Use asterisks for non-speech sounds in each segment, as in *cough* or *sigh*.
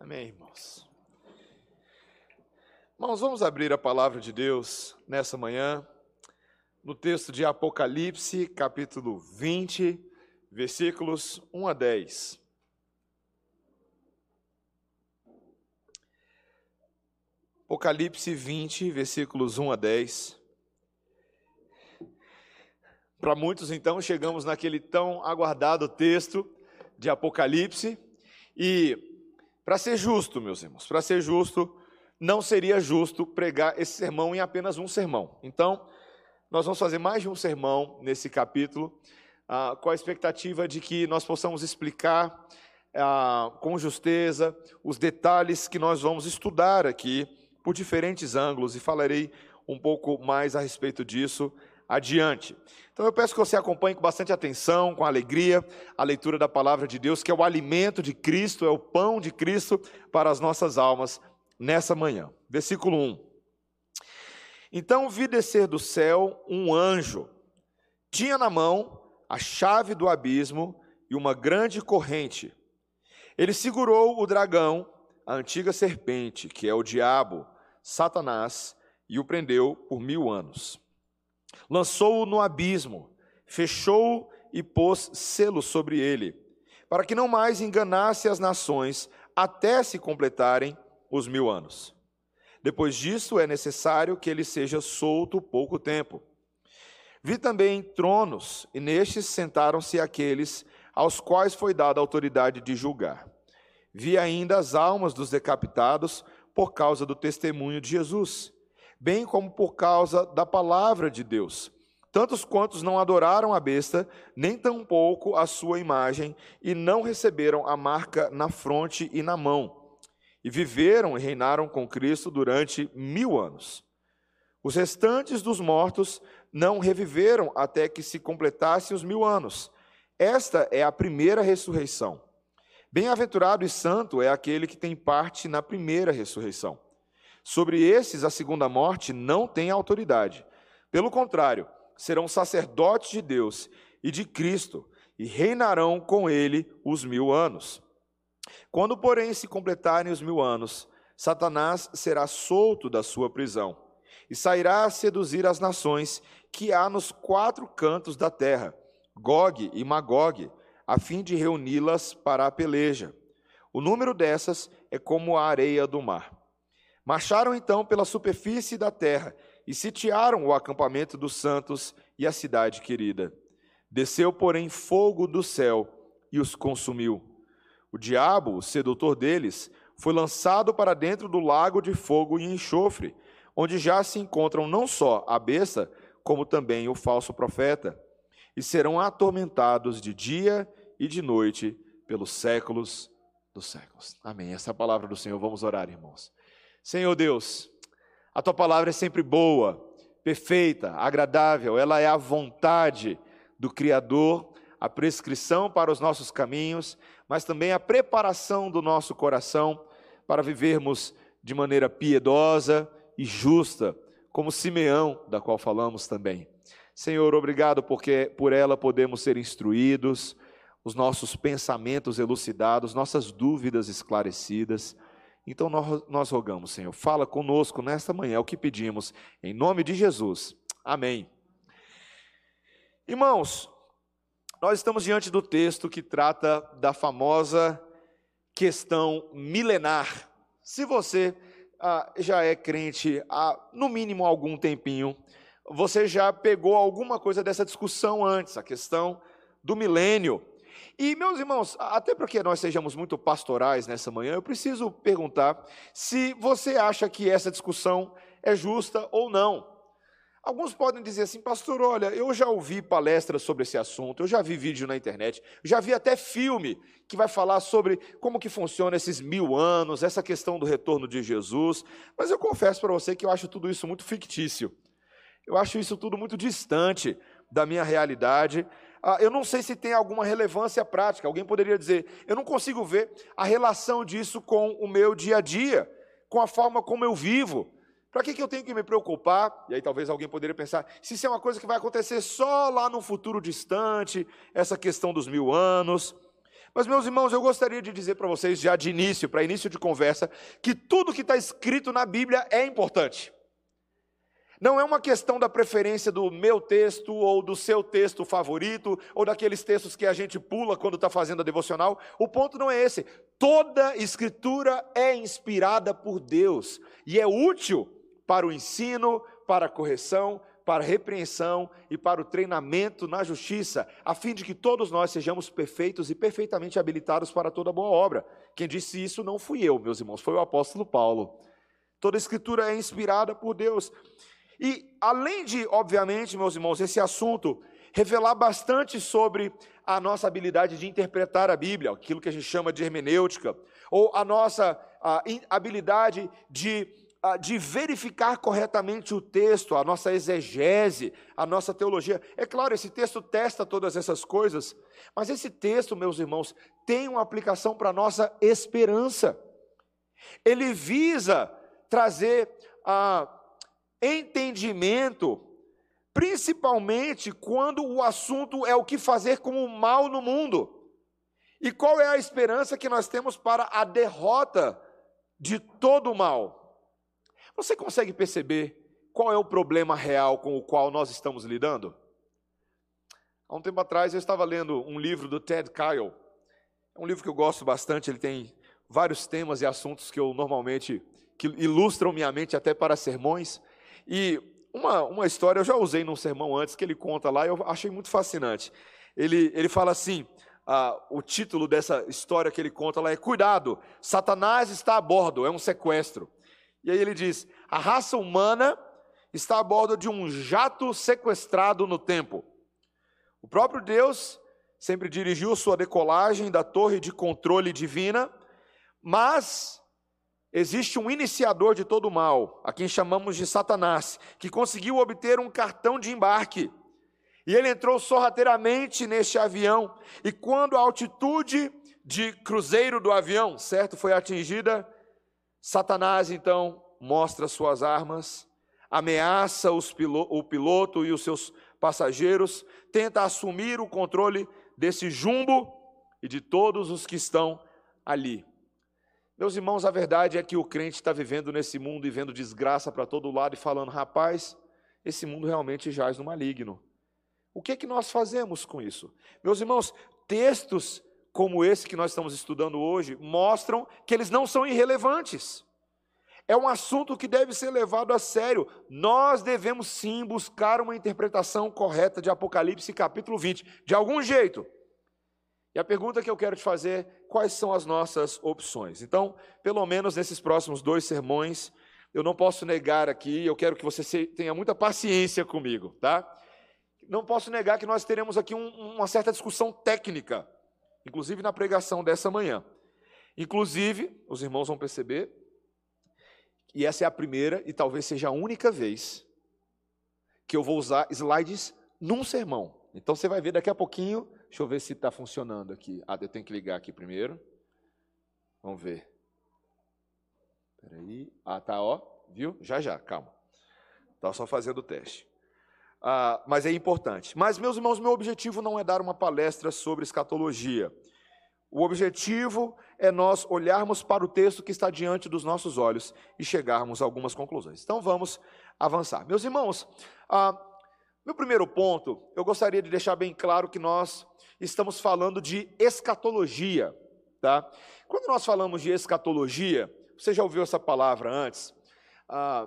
Amém, irmãos. Irmãos, vamos abrir a palavra de Deus nessa manhã, no texto de Apocalipse, capítulo 20, versículos 1 a 10. Apocalipse 20, versículos 1 a 10. Para muitos, então, chegamos naquele tão aguardado texto de Apocalipse. E, para ser justo, meus irmãos, para ser justo, não seria justo pregar esse sermão em apenas um sermão. Então, nós vamos fazer mais de um sermão nesse capítulo, ah, com a expectativa de que nós possamos explicar ah, com justeza os detalhes que nós vamos estudar aqui por diferentes ângulos e falarei um pouco mais a respeito disso adiante. Então eu peço que você acompanhe com bastante atenção, com alegria, a leitura da palavra de Deus, que é o alimento de Cristo, é o pão de Cristo para as nossas almas nessa manhã. Versículo 1. Então vi descer do céu um anjo, tinha na mão a chave do abismo e uma grande corrente. Ele segurou o dragão, a antiga serpente, que é o diabo, Satanás, e o prendeu por mil anos lançou-o no abismo, fechou-o e pôs selo sobre ele, para que não mais enganasse as nações até se completarem os mil anos. Depois disso, é necessário que ele seja solto pouco tempo. Vi também tronos, e nestes sentaram-se aqueles aos quais foi dada a autoridade de julgar. Vi ainda as almas dos decapitados por causa do testemunho de Jesus bem como por causa da palavra de Deus. Tantos quantos não adoraram a besta, nem tampouco a sua imagem, e não receberam a marca na fronte e na mão, e viveram e reinaram com Cristo durante mil anos. Os restantes dos mortos não reviveram até que se completassem os mil anos. Esta é a primeira ressurreição. Bem-aventurado e santo é aquele que tem parte na primeira ressurreição. Sobre esses, a segunda morte não tem autoridade. Pelo contrário, serão sacerdotes de Deus e de Cristo e reinarão com ele os mil anos. Quando, porém, se completarem os mil anos, Satanás será solto da sua prisão e sairá a seduzir as nações que há nos quatro cantos da terra, Gog e Magog, a fim de reuni-las para a peleja. O número dessas é como a areia do mar. Marcharam então pela superfície da terra e sitiaram o acampamento dos santos e a cidade querida. Desceu, porém, fogo do céu e os consumiu. O diabo, o sedutor deles, foi lançado para dentro do lago de fogo e enxofre, onde já se encontram não só a besta, como também o falso profeta, e serão atormentados de dia e de noite pelos séculos dos séculos. Amém. Essa é a palavra do Senhor. Vamos orar, irmãos. Senhor Deus, a tua palavra é sempre boa, perfeita, agradável, ela é a vontade do Criador, a prescrição para os nossos caminhos, mas também a preparação do nosso coração para vivermos de maneira piedosa e justa, como Simeão, da qual falamos também. Senhor, obrigado porque por ela podemos ser instruídos, os nossos pensamentos elucidados, nossas dúvidas esclarecidas. Então nós, nós rogamos, Senhor, fala conosco nesta manhã o que pedimos, em nome de Jesus. Amém. Irmãos, nós estamos diante do texto que trata da famosa questão milenar. Se você ah, já é crente há no mínimo algum tempinho, você já pegou alguma coisa dessa discussão antes, a questão do milênio. E, meus irmãos, até para que nós sejamos muito pastorais nessa manhã, eu preciso perguntar se você acha que essa discussão é justa ou não. Alguns podem dizer assim, pastor, olha, eu já ouvi palestras sobre esse assunto, eu já vi vídeo na internet, já vi até filme que vai falar sobre como que funciona esses mil anos, essa questão do retorno de Jesus, mas eu confesso para você que eu acho tudo isso muito fictício. Eu acho isso tudo muito distante da minha realidade, eu não sei se tem alguma relevância prática. Alguém poderia dizer, eu não consigo ver a relação disso com o meu dia a dia, com a forma como eu vivo. Para que, que eu tenho que me preocupar? E aí talvez alguém poderia pensar, se isso é uma coisa que vai acontecer só lá no futuro distante, essa questão dos mil anos. Mas, meus irmãos, eu gostaria de dizer para vocês, já de início, para início de conversa, que tudo que está escrito na Bíblia é importante. Não é uma questão da preferência do meu texto ou do seu texto favorito ou daqueles textos que a gente pula quando está fazendo a devocional. O ponto não é esse. Toda escritura é inspirada por Deus e é útil para o ensino, para a correção, para a repreensão e para o treinamento na justiça, a fim de que todos nós sejamos perfeitos e perfeitamente habilitados para toda boa obra. Quem disse isso não fui eu, meus irmãos, foi o apóstolo Paulo. Toda escritura é inspirada por Deus. E além de, obviamente, meus irmãos, esse assunto revelar bastante sobre a nossa habilidade de interpretar a Bíblia, aquilo que a gente chama de hermenêutica, ou a nossa a, habilidade de, de verificar corretamente o texto, a nossa exegese, a nossa teologia. É claro, esse texto testa todas essas coisas, mas esse texto, meus irmãos, tem uma aplicação para a nossa esperança. Ele visa trazer a entendimento, principalmente quando o assunto é o que fazer com o mal no mundo. E qual é a esperança que nós temos para a derrota de todo o mal? Você consegue perceber qual é o problema real com o qual nós estamos lidando? Há um tempo atrás eu estava lendo um livro do Ted Kyle. É um livro que eu gosto bastante, ele tem vários temas e assuntos que eu normalmente que ilustram minha mente até para sermões. E uma, uma história eu já usei num sermão antes que ele conta lá, eu achei muito fascinante. Ele, ele fala assim: ah, o título dessa história que ele conta lá é Cuidado, Satanás está a bordo, é um sequestro. E aí ele diz: a raça humana está a bordo de um jato sequestrado no tempo. O próprio Deus sempre dirigiu sua decolagem da torre de controle divina, mas Existe um iniciador de todo o mal, a quem chamamos de Satanás, que conseguiu obter um cartão de embarque. E ele entrou sorrateiramente neste avião, e quando a altitude de cruzeiro do avião, certo, foi atingida, Satanás então mostra suas armas, ameaça pilo o piloto e os seus passageiros, tenta assumir o controle desse jumbo e de todos os que estão ali. Meus irmãos, a verdade é que o crente está vivendo nesse mundo e vendo desgraça para todo lado e falando, rapaz, esse mundo realmente jaz no maligno. O que é que nós fazemos com isso? Meus irmãos, textos como esse que nós estamos estudando hoje mostram que eles não são irrelevantes. É um assunto que deve ser levado a sério. Nós devemos sim buscar uma interpretação correta de Apocalipse capítulo 20, de algum jeito. E a pergunta que eu quero te fazer quais são as nossas opções? Então, pelo menos nesses próximos dois sermões, eu não posso negar aqui, eu quero que você tenha muita paciência comigo, tá? Não posso negar que nós teremos aqui um, uma certa discussão técnica, inclusive na pregação dessa manhã. Inclusive, os irmãos vão perceber, e essa é a primeira e talvez seja a única vez que eu vou usar slides num sermão. Então você vai ver daqui a pouquinho Deixa eu ver se está funcionando aqui. Ah, eu tenho que ligar aqui primeiro. Vamos ver. Espera aí. Ah, tá, ó. Viu? Já, já, calma. Estava só fazendo o teste. Ah, mas é importante. Mas, meus irmãos, meu objetivo não é dar uma palestra sobre escatologia. O objetivo é nós olharmos para o texto que está diante dos nossos olhos e chegarmos a algumas conclusões. Então vamos avançar. Meus irmãos, ah, meu primeiro ponto, eu gostaria de deixar bem claro que nós estamos falando de escatologia, tá? Quando nós falamos de escatologia, você já ouviu essa palavra antes? Ah,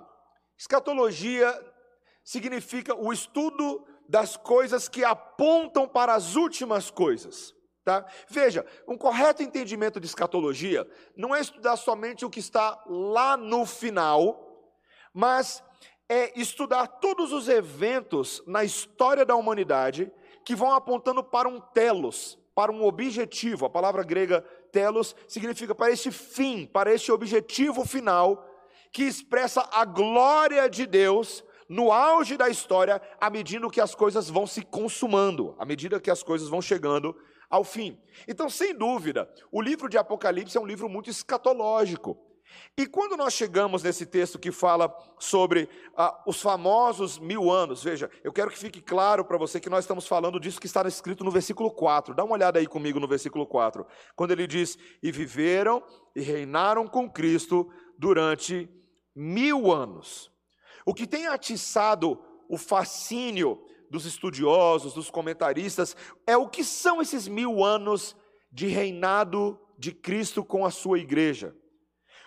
escatologia significa o estudo das coisas que apontam para as últimas coisas. Tá? Veja, um correto entendimento de escatologia não é estudar somente o que está lá no final, mas é estudar todos os eventos na história da humanidade que vão apontando para um telos, para um objetivo. A palavra grega telos significa para esse fim, para esse objetivo final, que expressa a glória de Deus no auge da história, à medida que as coisas vão se consumando, à medida que as coisas vão chegando ao fim. Então, sem dúvida, o livro de Apocalipse é um livro muito escatológico. E quando nós chegamos nesse texto que fala sobre ah, os famosos mil anos, veja, eu quero que fique claro para você que nós estamos falando disso que está escrito no versículo 4. Dá uma olhada aí comigo no versículo 4, quando ele diz: E viveram e reinaram com Cristo durante mil anos. O que tem atiçado o fascínio dos estudiosos, dos comentaristas, é o que são esses mil anos de reinado de Cristo com a sua igreja.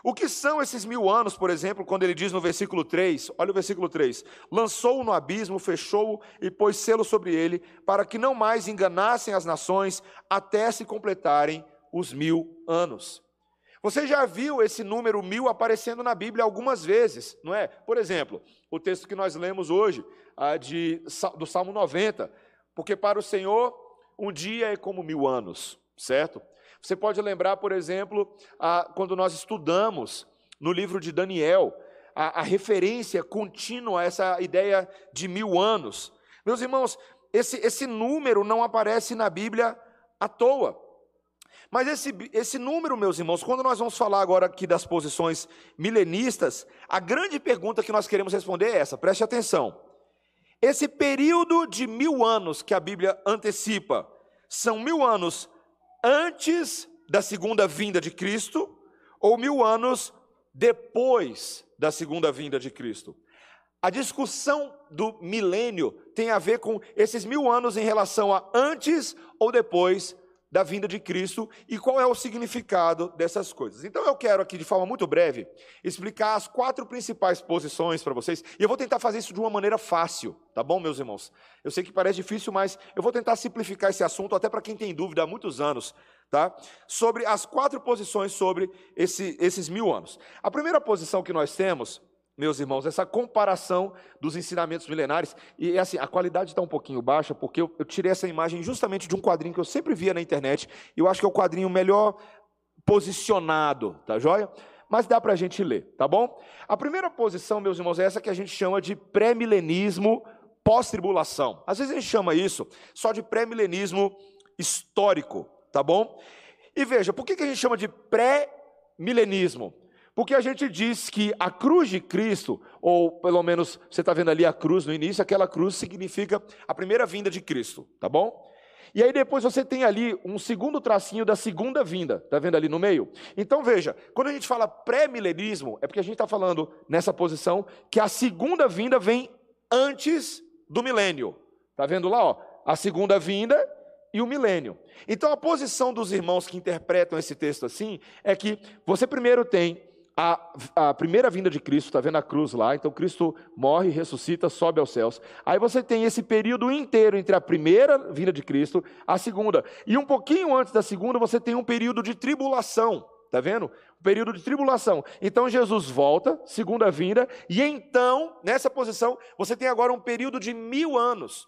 O que são esses mil anos, por exemplo, quando ele diz no versículo 3, olha o versículo 3: lançou-o no abismo, fechou-o e pôs selo sobre ele, para que não mais enganassem as nações, até se completarem os mil anos. Você já viu esse número mil aparecendo na Bíblia algumas vezes, não é? Por exemplo, o texto que nós lemos hoje, de, do Salmo 90, porque para o Senhor um dia é como mil anos, certo? Você pode lembrar, por exemplo, a, quando nós estudamos no livro de Daniel, a, a referência contínua a essa ideia de mil anos. Meus irmãos, esse, esse número não aparece na Bíblia à toa. Mas esse, esse número, meus irmãos, quando nós vamos falar agora aqui das posições milenistas, a grande pergunta que nós queremos responder é essa, preste atenção. Esse período de mil anos que a Bíblia antecipa, são mil anos antes da segunda vinda de Cristo ou mil anos depois da segunda vinda de Cristo. A discussão do milênio tem a ver com esses mil anos em relação a antes ou depois da vinda de Cristo e qual é o significado dessas coisas. Então eu quero aqui, de forma muito breve, explicar as quatro principais posições para vocês, e eu vou tentar fazer isso de uma maneira fácil, tá bom, meus irmãos? Eu sei que parece difícil, mas eu vou tentar simplificar esse assunto até para quem tem dúvida há muitos anos, tá? Sobre as quatro posições sobre esse, esses mil anos. A primeira posição que nós temos meus irmãos, essa comparação dos ensinamentos milenares. E assim, a qualidade está um pouquinho baixa, porque eu, eu, tirei essa imagem justamente de um quadrinho que eu sempre via na internet, e eu acho que é o quadrinho melhor posicionado, tá joia? Mas dá para a gente ler, tá bom? A primeira posição, meus irmãos, é essa que a gente chama de pré-milenismo pós-tribulação. Às vezes a gente chama isso só de pré-milenismo histórico, tá bom? E veja, por que, que a gente chama de pré-milenismo? Porque a gente diz que a cruz de Cristo, ou pelo menos você está vendo ali a cruz no início, aquela cruz significa a primeira vinda de Cristo, tá bom? E aí depois você tem ali um segundo tracinho da segunda vinda, tá vendo ali no meio? Então veja, quando a gente fala pré-milenismo, é porque a gente está falando nessa posição que a segunda vinda vem antes do milênio. Tá vendo lá, ó? A segunda vinda e o milênio. Então a posição dos irmãos que interpretam esse texto assim é que você primeiro tem a, a, primeira vinda de Cristo, está vendo a cruz lá? Então Cristo morre, ressuscita, sobe aos céus. Aí você tem esse período inteiro entre a primeira vinda de Cristo, a segunda. E um pouquinho antes da segunda, você tem um período de tribulação. Está vendo? Um período de tribulação. Então Jesus volta, segunda vinda, e então, nessa posição, você tem agora um período de mil anos.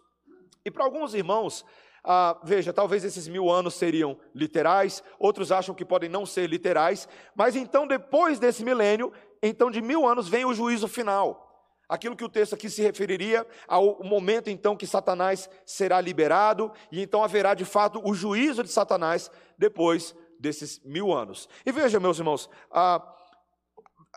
E para alguns irmãos, ah, veja, talvez esses mil anos seriam literais, outros acham que podem não ser literais, mas então depois desse milênio, então de mil anos vem o juízo final. Aquilo que o texto aqui se referiria ao momento então que Satanás será liberado, e então haverá de fato o juízo de Satanás depois desses mil anos. E veja, meus irmãos, ah,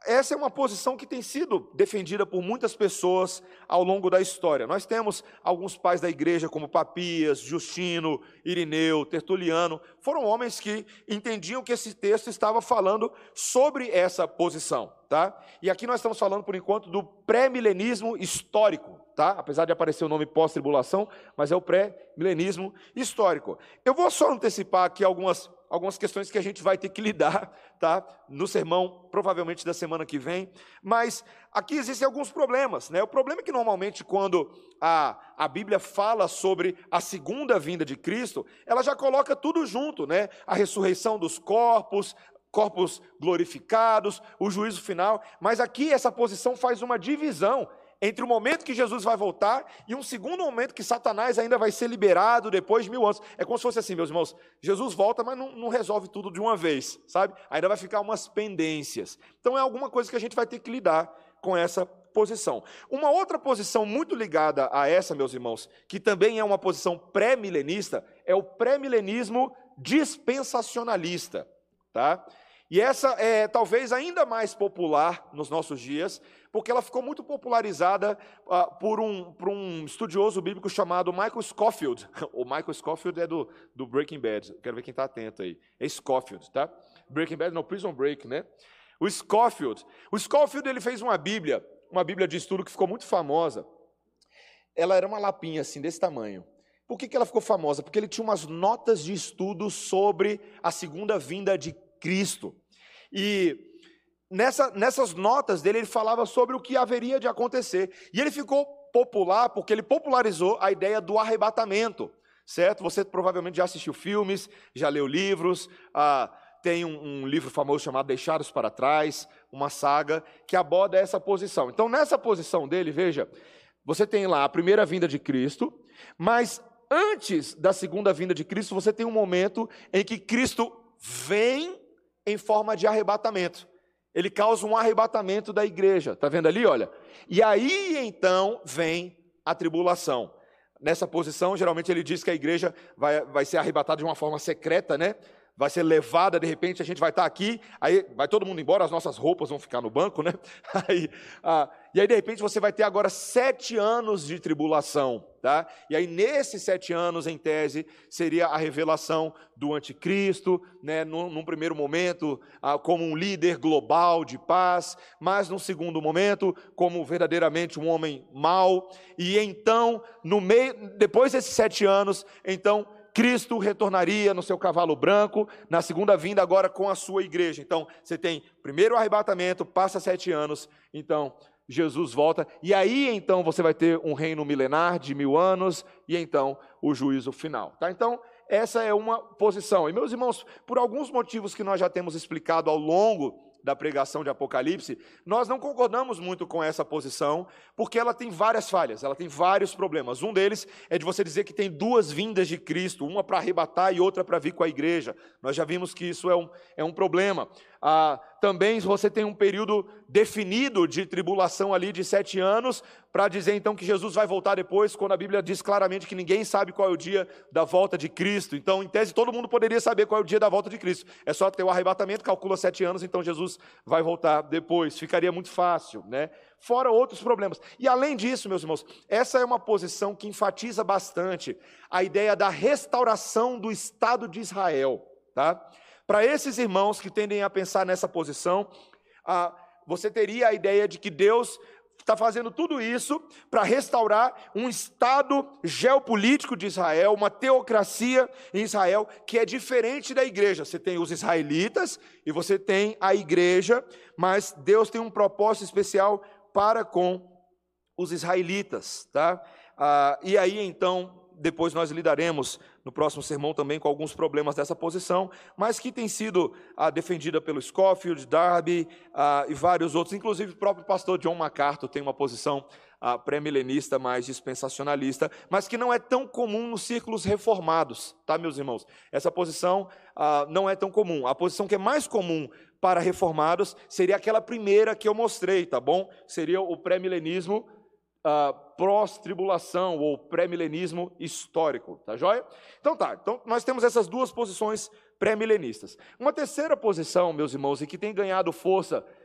essa é uma posição que tem sido defendida por muitas pessoas ao longo da história. Nós temos alguns pais da igreja, como Papias, Justino, Irineu, Tertuliano, foram homens que entendiam que esse texto estava falando sobre essa posição. Tá? E aqui nós estamos falando, por enquanto, do pré-milenismo histórico, tá? apesar de aparecer o nome pós-tribulação, mas é o pré-milenismo histórico. Eu vou só antecipar aqui algumas algumas questões que a gente vai ter que lidar, tá? No sermão, provavelmente da semana que vem. Mas aqui existem alguns problemas, né? O problema é que normalmente quando a, a Bíblia fala sobre a segunda vinda de Cristo, ela já coloca tudo junto, né? A ressurreição dos corpos, corpos glorificados, o juízo final. Mas aqui essa posição faz uma divisão entre o momento que Jesus vai voltar e um segundo momento que Satanás ainda vai ser liberado depois de mil anos. É como se fosse assim, meus irmãos: Jesus volta, mas não, não, resolve tudo de uma vez, sabe? Ainda vai ficar umas pendências. Então é alguma coisa que a gente vai ter que lidar com essa posição. Uma outra posição muito ligada a essa, meus irmãos, que também é uma posição pré-milenista, é o pré-milenismo dispensacionalista, tá? E essa é talvez ainda mais popular nos nossos dias, porque ela ficou muito popularizada uh, por, um, por um estudioso bíblico chamado Michael Scofield. *laughs* O Michael Scofield é do, do Breaking Bad, quero ver quem está atento aí. É Scofield, tá? Breaking Bad, não, Prison Break, né? O Scofield. O Scofield ele fez uma Bíblia, uma Bíblia de estudo que ficou muito famosa. Ela era uma lapinha assim, desse tamanho. Por que, que ela ficou famosa? Porque ele tinha umas notas de estudo sobre a segunda vinda de Cristo. E nessa, nessas notas dele, ele falava sobre o que haveria de acontecer. E ele ficou popular porque ele popularizou a ideia do arrebatamento, certo? Você provavelmente já assistiu filmes, já leu livros, ah, tem um, um, livro famoso chamado Deixados para Trás, uma saga que aborda essa posição. Então, nessa posição dele, veja, você tem lá a primeira vinda de Cristo, mas antes da segunda vinda de Cristo, você tem um momento em que Cristo vem em forma de arrebatamento. Ele causa um arrebatamento da igreja. Está vendo ali? Olha. E aí então vem a tribulação. Nessa posição, geralmente ele diz que a igreja vai, vai ser arrebatada de uma forma secreta, né? Vai ser levada, de repente a gente vai estar aqui, aí vai todo mundo embora, as nossas roupas vão ficar no banco, né? *laughs* Aí, ah, e aí, de repente, você vai ter agora sete anos de tribulação, tá? E aí, nesses sete anos, em tese, seria a revelação do anticristo, né? Num, num primeiro momento, ah, como um líder global de paz, mas num segundo momento, como verdadeiramente um homem mau, e então, no meio, depois desses sete anos, então, Cristo retornaria no seu cavalo branco, na segunda vinda, agora com a sua igreja. Então, você tem primeiro o arrebatamento, passa sete anos, então Jesus volta, e aí então você vai ter um reino milenar de mil anos, e então o juízo final. Tá? Então, essa é uma posição. E meus irmãos, por alguns motivos que nós já temos explicado ao longo da pregação de Apocalipse, nós não concordamos muito com essa posição, porque ela tem várias falhas, ela tem vários problemas. Um deles é de você dizer que tem duas vindas de Cristo, uma para arrebatar e outra para vir com a igreja. Nós já vimos que isso é um, é um problema. Ah, também você tem um período definido de tribulação ali de sete anos, para dizer então que Jesus vai voltar depois, quando a Bíblia diz claramente que ninguém sabe qual é o dia da volta de Cristo. Então, em tese, todo mundo poderia saber qual é o dia da volta de Cristo. É só ter o arrebatamento, calcula sete anos, então Jesus vai voltar depois. Ficaria muito fácil, né? Fora outros problemas. E além disso, meus irmãos, essa é uma posição que enfatiza bastante a ideia da restauração do Estado de Israel, tá? Para esses irmãos que tendem a pensar nessa posição, ah, você teria a ideia de que Deus está fazendo tudo isso para restaurar um Estado geopolítico de Israel, uma teocracia em Israel que é diferente da igreja. Você tem os israelitas e você tem a igreja, mas Deus tem um propósito especial para com os israelitas, tá? Ah, e aí então depois nós lidaremos no próximo sermão também com alguns problemas dessa posição, mas que tem sido ah, defendida pelo Scofield, Darby ah, e vários outros, inclusive o próprio pastor John MacArthur tem uma posição ah, pré-milenista, mais dispensacionalista, mas que não é tão comum nos círculos reformados, tá, meus irmãos? Essa posição ah, não é tão comum. A posição que é mais comum para reformados seria aquela primeira que eu mostrei, tá bom? Seria o pré-milenismo uh, pós-tribulação ou pré-milenismo histórico, tá joia? Então tá, então nós temos essas duas posições pré-milenistas. Uma terceira posição, meus irmãos, e que tem ganhado força ah,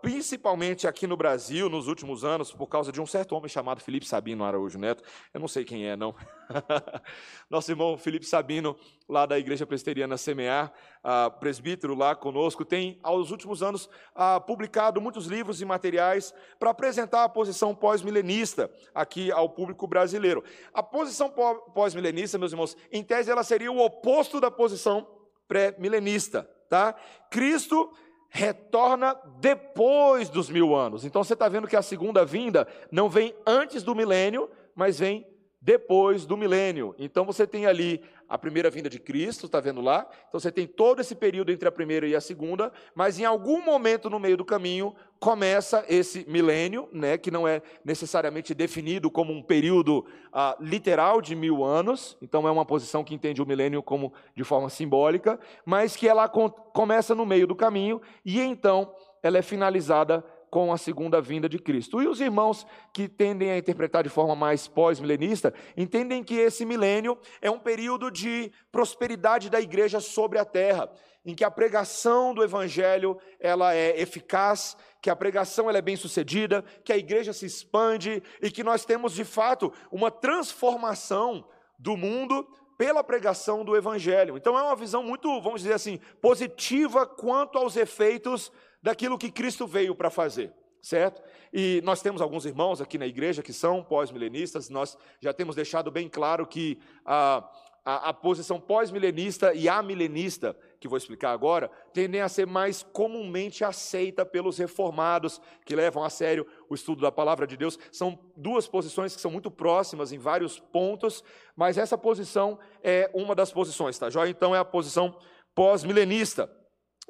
principalmente aqui no Brasil, nos últimos anos, por causa de um certo homem chamado Felipe Sabino Araújo Neto. Eu não sei quem é, não. *laughs* Nosso irmão Felipe Sabino, lá da Igreja Presbiteriana Semear, ah, presbítero lá conosco, tem, aos últimos anos, ah, publicado muitos livros e materiais para apresentar a posição pós-milenista aqui ao público brasileiro. A posição pós-milenista, meus irmãos, em tese, ela seria o oposto da posição pré-milenista. Tá? Cristo retorna depois dos mil anos. Então você está vendo que a segunda vinda não vem antes do milênio, mas vem depois do milênio. Então você tem ali a primeira vinda de Cristo, está vendo lá? Então você tem todo esse período entre a primeira e a segunda, mas em algum momento no meio do caminho começa esse milênio, né, que não é necessariamente definido como um período ah, literal de mil anos, então é uma posição que entende o milênio como de forma simbólica, mas que ela começa no meio do caminho e então ela é finalizada com a segunda vinda de Cristo. E os irmãos que tendem a interpretar de forma mais pós-milenista entendem que esse milênio é um período de prosperidade da igreja sobre a terra, em que a pregação do evangelho ela é eficaz, que a pregação ela é bem sucedida, que a igreja se expande e que nós temos de fato uma transformação do mundo pela pregação do evangelho. Então é uma visão muito, vamos dizer assim, positiva quanto aos efeitos daquilo que Cristo veio para fazer, certo? E nós temos alguns irmãos aqui na igreja que são pós-milenistas, nós já temos deixado bem claro que a, a, a posição pós-milenista e amilenista, que vou explicar agora, tendem a ser mais comumente aceita pelos reformados, que levam a sério o estudo da palavra de Deus. São duas posições que são muito próximas em vários pontos, mas essa posição é uma das posições, tá? Já então é a posição pós-milenista.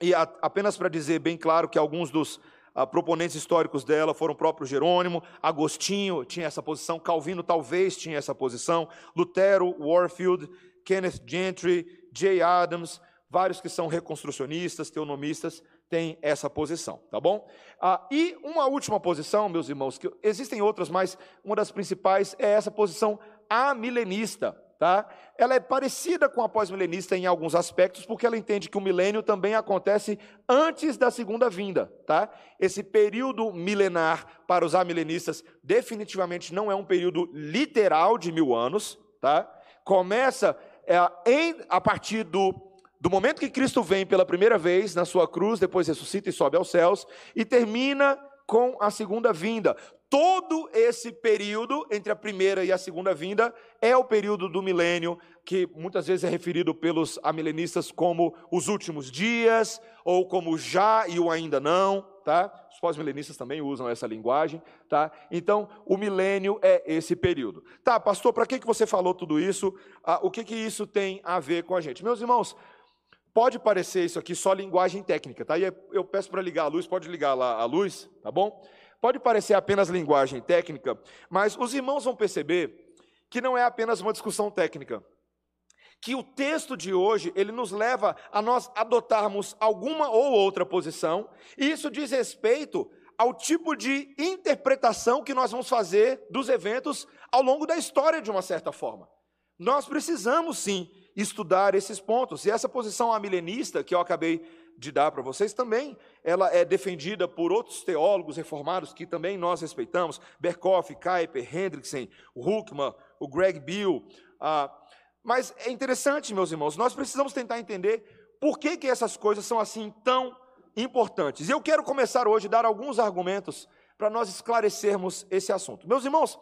E a, apenas para dizer bem claro que alguns dos a, proponentes históricos dela foram o próprio Jerônimo, Agostinho tinha essa posição, Calvino talvez tinha essa posição, Lutero, Warfield, Kenneth Gentry, Jay Adams, vários que são reconstrucionistas, teonomistas, têm essa posição, tá bom? Ah, e uma última posição, meus irmãos, que existem outras, mas uma das principais é essa posição amilenista, tá? Ela é parecida com a pós-milenista em alguns aspectos, porque ela entende que o milênio também acontece antes da segunda vinda, tá? Esse período milenar para os amilenistas definitivamente não é um período literal de mil anos, tá? Começa é, em, a partir do, do momento que Cristo vem pela primeira vez na sua cruz, depois ressuscita e sobe aos céus, e termina com a segunda vinda. Todo esse período entre a primeira e a segunda vinda é o período do milênio, que muitas vezes é referido pelos amilenistas como os últimos dias, ou como já e o ainda não, tá? Os pós-milenistas também usam essa linguagem, tá? Então, o milênio é esse período. Tá, pastor, para que, que você falou tudo isso? Ah, o que, que isso tem a ver com a gente? Meus irmãos, pode parecer isso aqui só linguagem técnica, tá? E eu peço para ligar a luz, pode ligar lá a luz, tá bom? Pode parecer apenas linguagem técnica, mas os irmãos vão perceber que não é apenas uma discussão técnica. Que o texto de hoje, ele nos leva a nós adotarmos alguma ou outra posição, e isso diz respeito ao tipo de interpretação que nós vamos fazer dos eventos ao longo da história, de uma certa forma. Nós precisamos sim estudar esses pontos, e essa posição amilenista que eu acabei de dar para vocês também, ela é defendida por outros teólogos reformados que também nós respeitamos, Berkoff, Kuyper, Hendrickson, Huckman, o Greg Bill. Ah, mas é interessante, meus irmãos, nós precisamos tentar entender por que, que essas coisas são assim tão importantes. E eu quero começar hoje a dar alguns argumentos para nós esclarecermos esse assunto. Meus irmãos,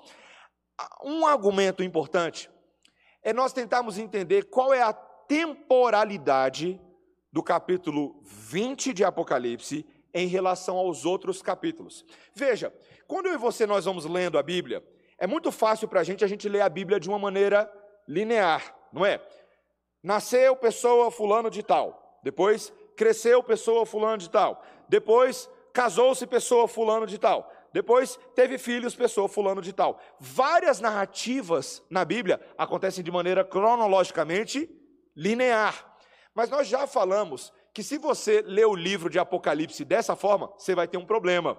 um argumento importante é nós tentarmos entender qual é a temporalidade do capítulo 20 de Apocalipse em relação aos outros capítulos. Veja, quando eu e você nós vamos lendo a Bíblia, é muito fácil para a gente a gente ler a Bíblia de uma maneira linear, não é? Nasceu pessoa fulano de tal, depois cresceu pessoa fulano de tal, depois casou-se pessoa fulano de tal, depois teve filhos pessoa fulano de tal. Várias narrativas na Bíblia acontecem de maneira cronologicamente linear. Mas nós já falamos que se você ler o livro de Apocalipse dessa forma, você vai ter um problema.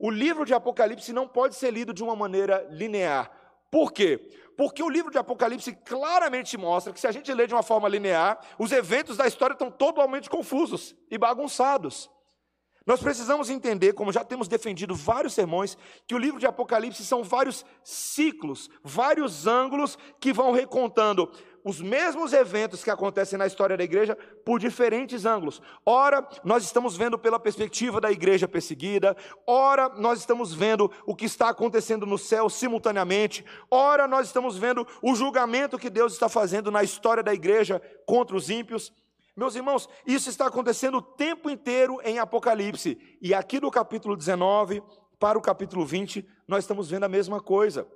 O livro de Apocalipse não pode ser lido de uma maneira linear. Por quê? Porque o livro de Apocalipse claramente mostra que se a gente lê de uma forma linear, os eventos da história estão totalmente confusos e bagunçados. Nós precisamos entender, como já temos defendido vários sermões, que o livro de Apocalipse são vários ciclos, vários ângulos que vão recontando os mesmos eventos que acontecem na história da igreja por diferentes ângulos. Ora, nós estamos vendo pela perspectiva da igreja perseguida, ora, nós estamos vendo o que está acontecendo no céu simultaneamente, ora, nós estamos vendo o julgamento que Deus está fazendo na história da igreja contra os ímpios. Meus irmãos, isso está acontecendo o tempo inteiro em Apocalipse. E aqui do capítulo 19 para o capítulo 20, nós estamos vendo a mesma coisa.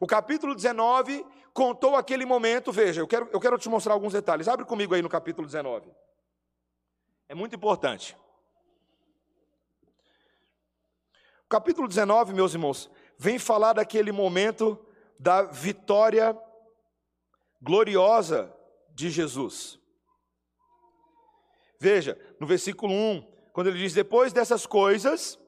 O capítulo 19 contou aquele momento, veja, eu quero, eu quero te mostrar alguns detalhes. Abre comigo aí no capítulo 19. É muito importante. O capítulo 19, meus irmãos, vem falar daquele momento da vitória gloriosa de Jesus. Veja, no versículo 1, quando ele diz: Depois dessas coisas,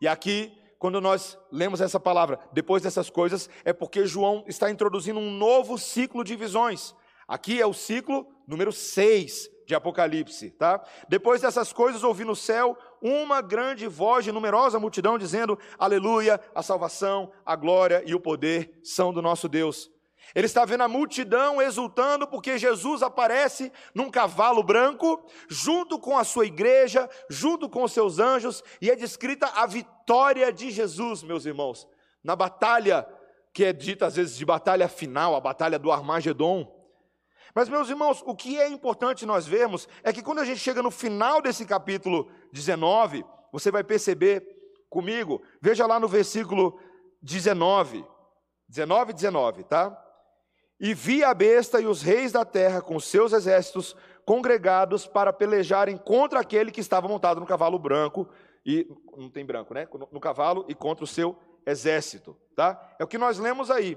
E aqui, quando nós lemos essa palavra, depois dessas coisas, é porque João está introduzindo um novo ciclo de visões. Aqui é o ciclo número 6 de Apocalipse, tá? Depois dessas coisas, ouvi no céu uma grande voz de numerosa multidão dizendo: Aleluia, a salvação, a glória e o poder são do nosso Deus. Ele está vendo a multidão exultando porque Jesus aparece num cavalo branco, junto com a sua igreja, junto com os seus anjos, e é descrita a vitória de Jesus, meus irmãos, na batalha que é dita às vezes de batalha final, a batalha do Armagedon. Mas, meus irmãos, o que é importante nós vermos é que quando a gente chega no final desse capítulo 19, você vai perceber comigo, veja lá no versículo 19, 19 e 19, tá? E vi a besta e os reis da terra com seus exércitos congregados para pelejarem contra aquele que estava montado no cavalo branco, e não tem branco, né? No, cavalo e contra o seu exército, tá? É o que nós lemos aí.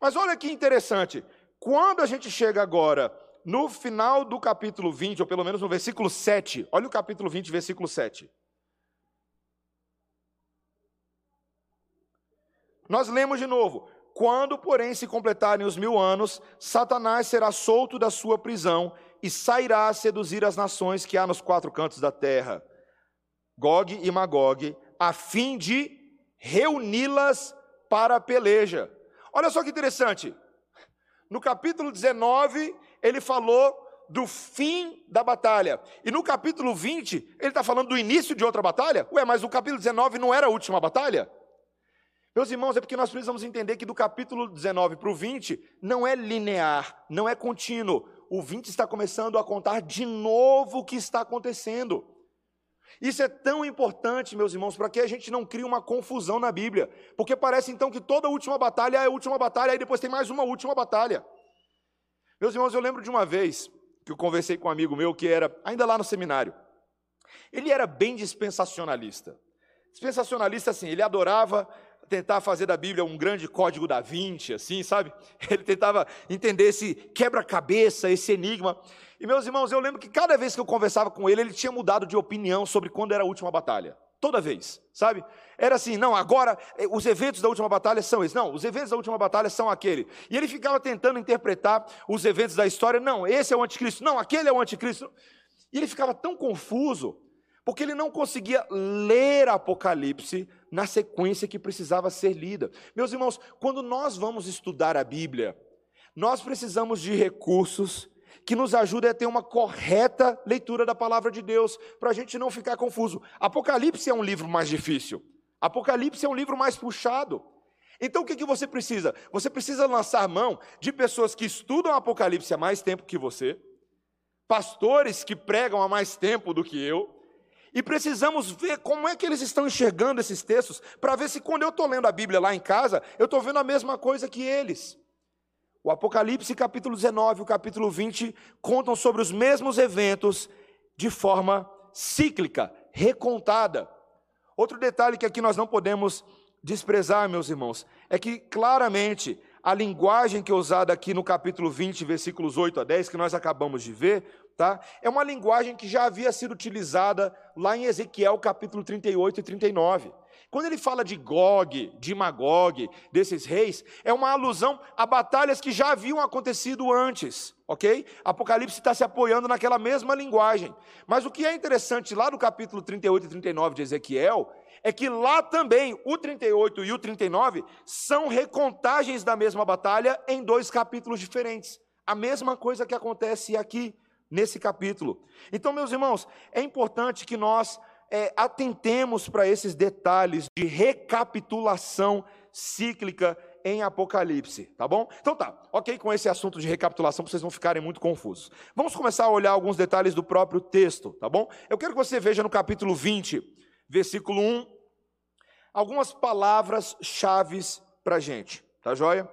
Mas olha que interessante, quando a gente chega agora no final do capítulo 20, ou pelo menos no versículo 7, olha o capítulo 20, versículo 7. Nós lemos de novo: quando, porém, se completarem os mil anos, Satanás será solto da sua prisão e sairá a seduzir as nações que há nos quatro cantos da terra, Gog e Magog, a fim de reuni-las para a peleja. Olha só que interessante. No capítulo 19, ele falou do fim da batalha. E no capítulo 20, ele está falando do início de outra batalha? Ué, mas o capítulo 19 não era a última batalha? Meus irmãos, é porque nós precisamos entender que do capítulo 19 para o 20 não é linear, não é contínuo. O 20 está começando a contar de novo o que está acontecendo. Isso é tão importante, meus irmãos, para que a gente não crie uma confusão na Bíblia. Porque parece então que toda última batalha é a última batalha, e depois tem mais uma última batalha. Meus irmãos, eu lembro de uma vez que eu conversei com um amigo meu que era, ainda lá no seminário, ele era bem dispensacionalista. Dispensacionalista, assim, ele adorava tentar fazer da Bíblia um grande código da Vinci, assim, sabe? *laughs* Ele tentava entender esse quebra-cabeça, esse enigma. E meus irmãos, eu lembro que cada vez que eu conversava com ele, ele tinha mudado de opinião sobre quando era a última batalha. Toda vez, sabe? Era assim, não, agora eh, os eventos da última batalha são esses. Não, os eventos da última batalha são aquele. E ele ficava tentando interpretar os eventos da história. Não, esse é o anticristo. Não, aquele é o anticristo. E ele ficava tão confuso, porque ele não conseguia ler Apocalipse na sequência que precisava ser lida. Meus irmãos, quando nós vamos estudar a Bíblia, nós precisamos de recursos que nos ajudem a ter uma correta leitura da palavra de Deus, para a gente não ficar confuso. Apocalipse é um livro mais difícil, Apocalipse é um livro mais puxado. Então o que, que você precisa? Você precisa lançar mão de pessoas que estudam Apocalipse há mais tempo que você, pastores que pregam há mais tempo do que eu, e precisamos ver como é que eles estão enxergando esses textos, para ver se quando eu estou lendo a Bíblia lá em casa, eu estou vendo a mesma coisa que eles. O Apocalipse, capítulo 19 e o capítulo 20 contam sobre os mesmos eventos de forma cíclica, recontada. Outro detalhe que aqui nós não podemos desprezar, meus irmãos, é que claramente a linguagem que é usada aqui no capítulo 20, versículos 8 a 10, que nós acabamos de ver, tá? É uma linguagem que já havia sido utilizada lá em Ezequiel capítulo 38 e 39. Quando ele fala de Gog, de Magog, desses reis, é uma alusão a batalhas que já haviam acontecido antes, ok? Apocalipse está se apoiando naquela mesma linguagem. Mas o que é interessante lá no capítulo 38 e 39 de Ezequiel é que lá também o 38 e o 39 são recontagens da mesma batalha em dois capítulos diferentes. A mesma coisa que acontece aqui nesse capítulo. Então, meus irmãos, é importante que nós é, atentemos para esses detalhes de recapitulação cíclica em Apocalipse, tá bom? Então tá, ok com esse assunto de recapitulação, vocês não ficarem muito confusos. Vamos começar a olhar alguns detalhes do próprio texto, tá bom? Eu quero que você veja no capítulo 20, versículo 1, algumas palavras chaves para gente, tá joia?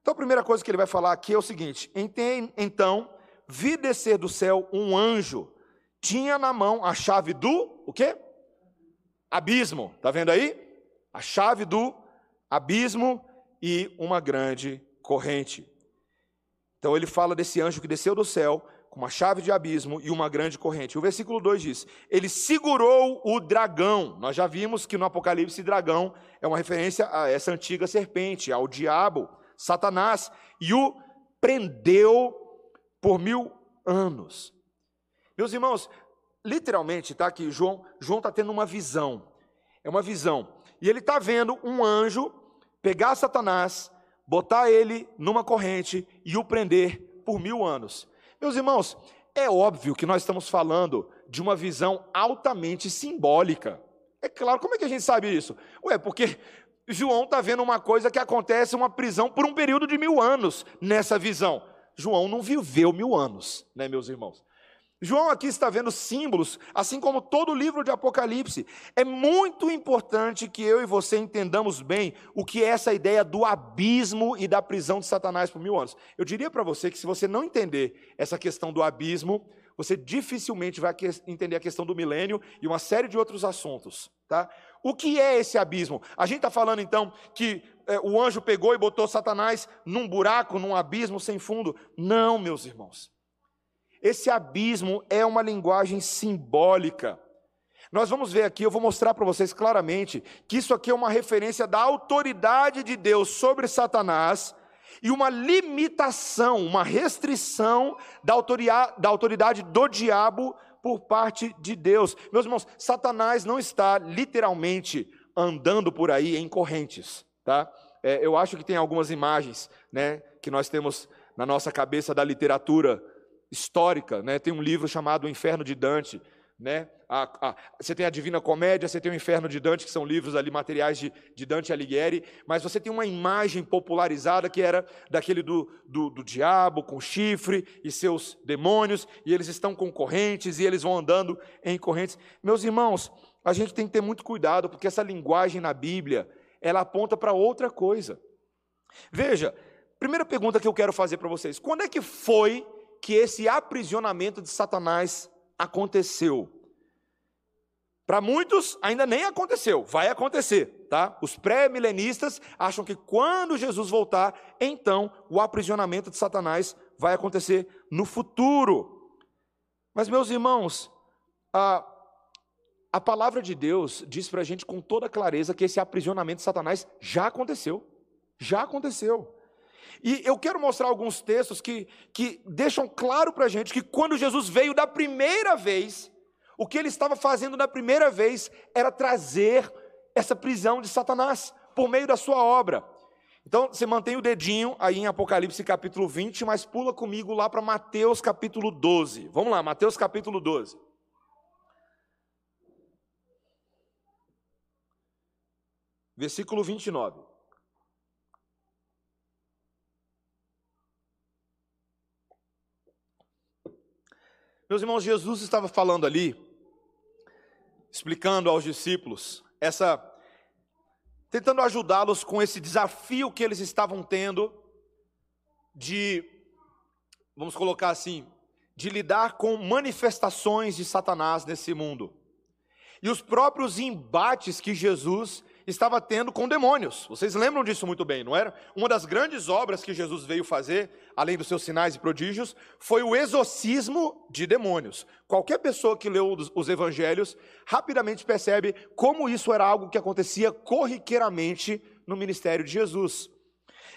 Então a primeira coisa que ele vai falar aqui é o seguinte: então vi descer do céu um anjo, tinha na mão a chave do o quê? Abismo. Tá vendo aí? A chave do abismo e uma grande corrente. Então ele fala desse anjo que desceu do céu com uma chave de abismo e uma grande corrente. O versículo 2 diz: Ele segurou o dragão. Nós já vimos que no Apocalipse, dragão é uma referência a essa antiga serpente, ao diabo, Satanás, e o prendeu por mil anos. Meus irmãos, literalmente, tá aqui, João João está tendo uma visão. É uma visão. E ele está vendo um anjo pegar Satanás, botar ele numa corrente e o prender por mil anos. Meus irmãos, é óbvio que nós estamos falando de uma visão altamente simbólica. É claro, como é que a gente sabe isso? Ué, porque João está vendo uma coisa que acontece, uma prisão por um período de mil anos nessa visão. João não viveu mil anos, né, meus irmãos? João aqui está vendo símbolos, assim como todo o livro de Apocalipse. É muito importante que eu e você entendamos bem o que é essa ideia do abismo e da prisão de Satanás por mil anos. Eu diria para você que se você não entender essa questão do abismo, você dificilmente vai entender a questão do milênio e uma série de outros assuntos. Tá? O que é esse abismo? A gente está falando então que é, o anjo pegou e botou Satanás num buraco, num abismo sem fundo. Não, meus irmãos. Esse abismo é uma linguagem simbólica. Nós vamos ver aqui, eu vou mostrar para vocês claramente que isso aqui é uma referência da autoridade de Deus sobre Satanás e uma limitação, uma restrição da autoridade, da autoridade do diabo por parte de Deus. Meus irmãos, Satanás não está literalmente andando por aí em correntes, tá? É, eu acho que tem algumas imagens, né, que nós temos na nossa cabeça da literatura histórica, né? Tem um livro chamado O Inferno de Dante, né? A, a, você tem a Divina Comédia, você tem o Inferno de Dante, que são livros ali materiais de, de Dante Alighieri, mas você tem uma imagem popularizada que era daquele do, do, do diabo com chifre e seus demônios, e eles estão com correntes e eles vão andando em correntes. Meus irmãos, a gente tem que ter muito cuidado, porque essa linguagem na Bíblia, ela aponta para outra coisa. Veja, primeira pergunta que eu quero fazer para vocês: quando é que foi que esse aprisionamento de Satanás aconteceu. Para muitos ainda nem aconteceu, vai acontecer, tá? Os pré-milenistas acham que quando Jesus voltar, então o aprisionamento de Satanás vai acontecer no futuro. Mas meus irmãos, a, a palavra de Deus diz para a gente com toda clareza que esse aprisionamento de Satanás já aconteceu, já aconteceu. E eu quero mostrar alguns textos que, que deixam claro para a gente que quando Jesus veio da primeira vez, o que ele estava fazendo da primeira vez era trazer essa prisão de Satanás por meio da sua obra. Então, você mantém o dedinho aí em Apocalipse capítulo 20, mas pula comigo lá para Mateus capítulo 12. Vamos lá, Mateus capítulo 12. Versículo 29. Meus irmãos, Jesus estava falando ali, explicando aos discípulos, essa tentando ajudá-los com esse desafio que eles estavam tendo de vamos colocar assim, de lidar com manifestações de Satanás nesse mundo. E os próprios embates que Jesus estava tendo com demônios. Vocês lembram disso muito bem, não era? Uma das grandes obras que Jesus veio fazer, além dos seus sinais e prodígios, foi o exorcismo de demônios. Qualquer pessoa que leu os evangelhos rapidamente percebe como isso era algo que acontecia corriqueiramente no ministério de Jesus.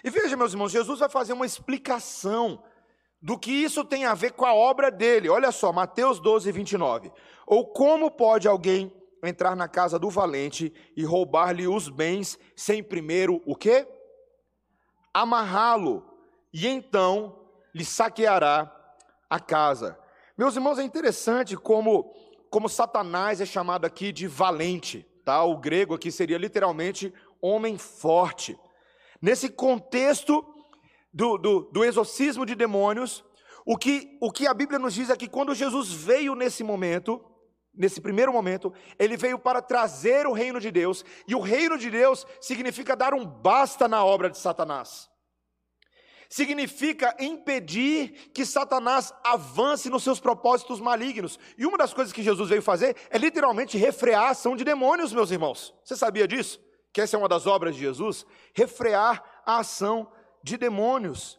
E veja, meus irmãos, Jesus vai fazer uma explicação do que isso tem a ver com a obra dele. Olha só, Mateus 12, 29. Ou como pode alguém entrar na casa do valente e roubar-lhe os bens sem primeiro o quê? Amarrá-lo e então lhe saqueará a casa. Meus irmãos, é interessante como como Satanás é chamado aqui de valente, tá? O grego aqui seria literalmente homem forte. Nesse contexto do, do, do exorcismo de demônios, o que, o que a Bíblia nos diz é que quando Jesus veio nesse momento, nesse primeiro momento, ele veio para trazer o reino de Deus, e o reino de Deus significa dar um basta na obra de Satanás. Significa impedir que Satanás avance nos seus propósitos malignos. E uma das coisas que Jesus veio fazer é literalmente refrear a ação de demônios, meus irmãos. Você sabia disso? Que essa é uma das obras de Jesus? Refrear a ação de demônios.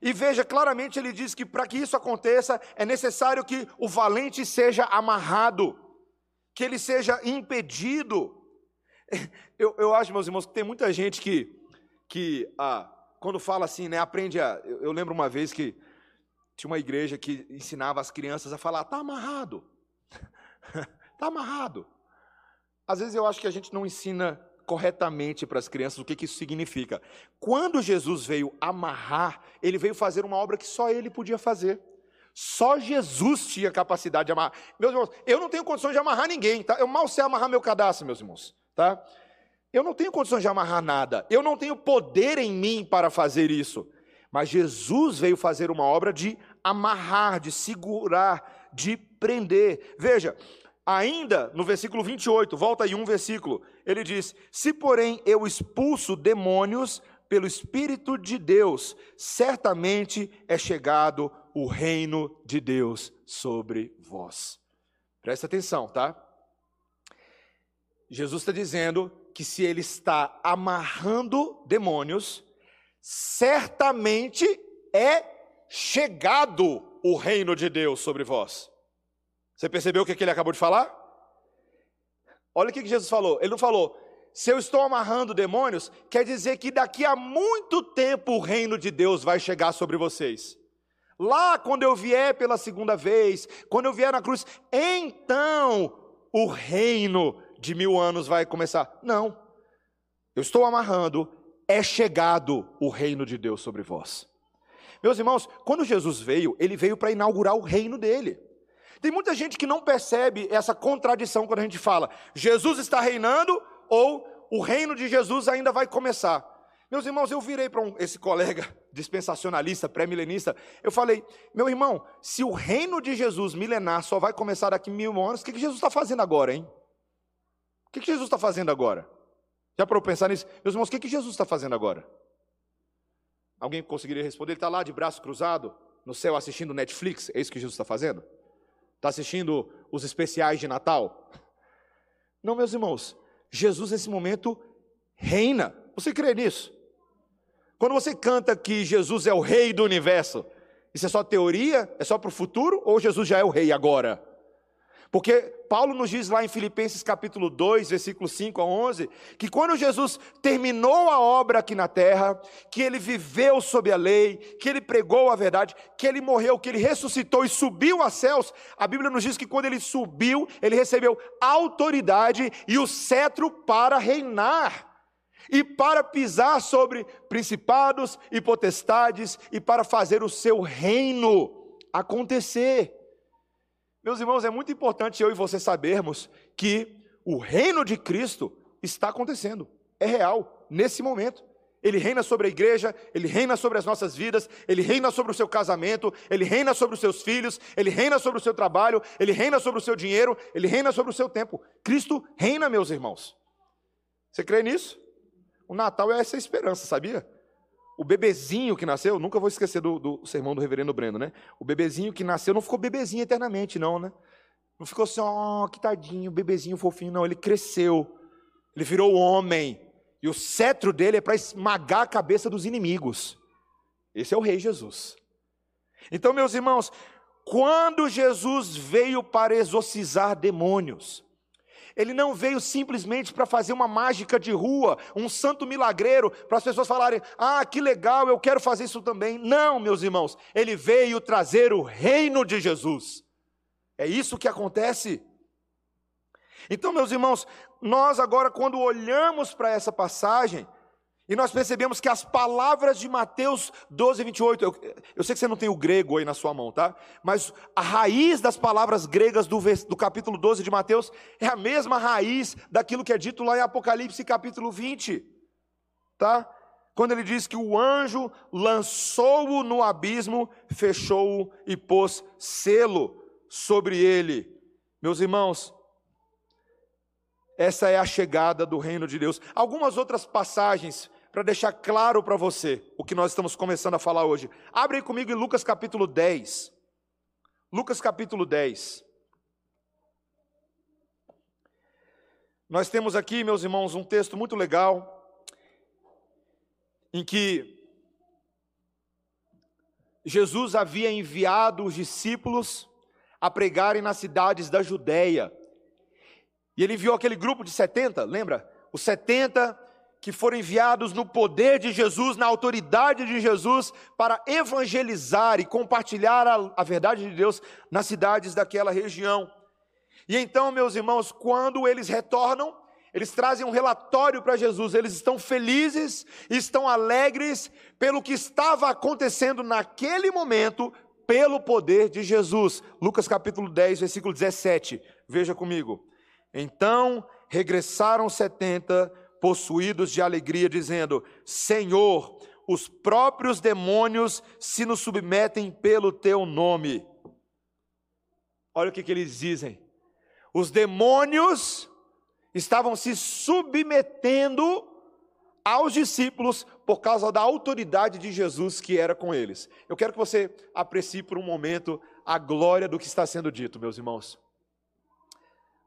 E veja, claramente ele diz que para que isso aconteça é necessário que o valente seja amarrado, que ele seja impedido. *laughs* Eu, eu acho, meus irmãos, que tem muita gente que, que ah, quando fala assim, né, aprende a. Eu, eu lembro uma vez que tinha uma igreja que ensinava as crianças a falar: está amarrado, está *laughs* amarrado. Às vezes eu acho que a gente não ensina corretamente para as crianças o que, que isso significa. Quando Jesus veio amarrar, ele veio fazer uma obra que só ele podia fazer. Só Jesus tinha capacidade de amarrar. Meus irmãos, eu não tenho condições de amarrar ninguém, tá? Eu mal sei amarrar meu cadastro, meus irmãos, tá? Eu não tenho condições de amarrar nada. Eu não tenho poder em mim para fazer isso. Mas Jesus veio fazer uma obra de amarrar, de segurar, de prender. Veja, ainda no versículo 28, volta aí um versículo ele diz: Se, porém, eu expulso demônios pelo Espírito de Deus, certamente é chegado o reino de Deus sobre vós. Presta atenção, tá? Jesus está dizendo que se ele está amarrando demônios, certamente é chegado o reino de Deus sobre vós. Você percebeu o que ele acabou de falar? Olha o que Jesus falou. Ele não falou, se eu estou amarrando demônios, quer dizer que daqui a muito tempo o reino de Deus vai chegar sobre vocês. Lá, quando eu vier pela segunda vez, quando eu vier na cruz, então o reino de mil anos vai começar. Não. Eu estou amarrando, é chegado o reino de Deus sobre vós. Meus irmãos, quando Jesus veio, ele veio para inaugurar o reino dele. Tem muita gente que não percebe essa contradição quando a gente fala Jesus está reinando ou o reino de Jesus ainda vai começar. Meus irmãos, eu virei para um, esse colega *laughs* dispensacionalista, pré-milenista, eu falei, meu irmão, se o reino de Jesus milenar só vai começar daqui mil anos, o que, que Jesus está fazendo agora, hein? O que, que Jesus está fazendo agora? Já para eu pensar nisso? Meus irmãos, o que, que Jesus está fazendo agora? Alguém conseguiria responder? Ele está lá de braço cruzado, no céu assistindo Netflix? É isso que Jesus está fazendo? Está assistindo os especiais de Natal? Não, meus irmãos. Jesus nesse momento reina. Você crê nisso? Quando você canta que Jesus é o rei do universo, isso é só teoria? É só para o futuro? Ou Jesus já é o rei agora? Porque Paulo nos diz lá em Filipenses capítulo 2, versículo 5 a 11, que quando Jesus terminou a obra aqui na terra, que ele viveu sob a lei, que ele pregou a verdade, que ele morreu, que ele ressuscitou e subiu aos céus, a Bíblia nos diz que quando ele subiu, ele recebeu autoridade e o cetro para reinar. E para pisar sobre principados e potestades, e para fazer o seu reino acontecer. Meus irmãos, é muito importante eu e você sabermos que o reino de Cristo está acontecendo, é real, nesse momento. Ele reina sobre a igreja, ele reina sobre as nossas vidas, ele reina sobre o seu casamento, ele reina sobre os seus filhos, ele reina sobre o seu trabalho, ele reina sobre o seu dinheiro, ele reina sobre o seu tempo. Cristo reina, meus irmãos. Você crê nisso? O Natal é essa esperança, sabia? O bebezinho que nasceu, nunca vou esquecer do, do sermão do reverendo Breno, né? O bebezinho que nasceu não ficou bebezinho eternamente, não, né? Não ficou assim, ó, oh, que tadinho, bebezinho fofinho, não. Ele cresceu, ele virou homem. E o cetro dele é para esmagar a cabeça dos inimigos. Esse é o Rei Jesus. Então, meus irmãos, quando Jesus veio para exorcizar demônios, ele não veio simplesmente para fazer uma mágica de rua, um santo milagreiro, para as pessoas falarem: ah, que legal, eu quero fazer isso também. Não, meus irmãos, ele veio trazer o reino de Jesus. É isso que acontece. Então, meus irmãos, nós agora, quando olhamos para essa passagem, e nós percebemos que as palavras de Mateus 12, 28, eu, eu sei que você não tem o grego aí na sua mão, tá? Mas a raiz das palavras gregas do, do capítulo 12 de Mateus é a mesma raiz daquilo que é dito lá em Apocalipse capítulo 20, tá? Quando ele diz que o anjo lançou-o no abismo, fechou-o e pôs selo sobre ele. Meus irmãos, essa é a chegada do reino de Deus. Algumas outras passagens para deixar claro para você o que nós estamos começando a falar hoje. Abre comigo em Lucas capítulo 10. Lucas capítulo 10. Nós temos aqui, meus irmãos, um texto muito legal, em que Jesus havia enviado os discípulos a pregarem nas cidades da Judéia. E ele enviou aquele grupo de 70, lembra? Os 70 que foram enviados no poder de Jesus, na autoridade de Jesus, para evangelizar e compartilhar a, a verdade de Deus nas cidades daquela região. E então, meus irmãos, quando eles retornam, eles trazem um relatório para Jesus, eles estão felizes, estão alegres pelo que estava acontecendo naquele momento, pelo poder de Jesus. Lucas capítulo 10, versículo 17. Veja comigo. Então regressaram setenta possuídos de alegria, dizendo: Senhor, os próprios demônios se nos submetem pelo teu nome. Olha o que, que eles dizem. Os demônios estavam se submetendo aos discípulos por causa da autoridade de Jesus que era com eles. Eu quero que você aprecie por um momento a glória do que está sendo dito, meus irmãos.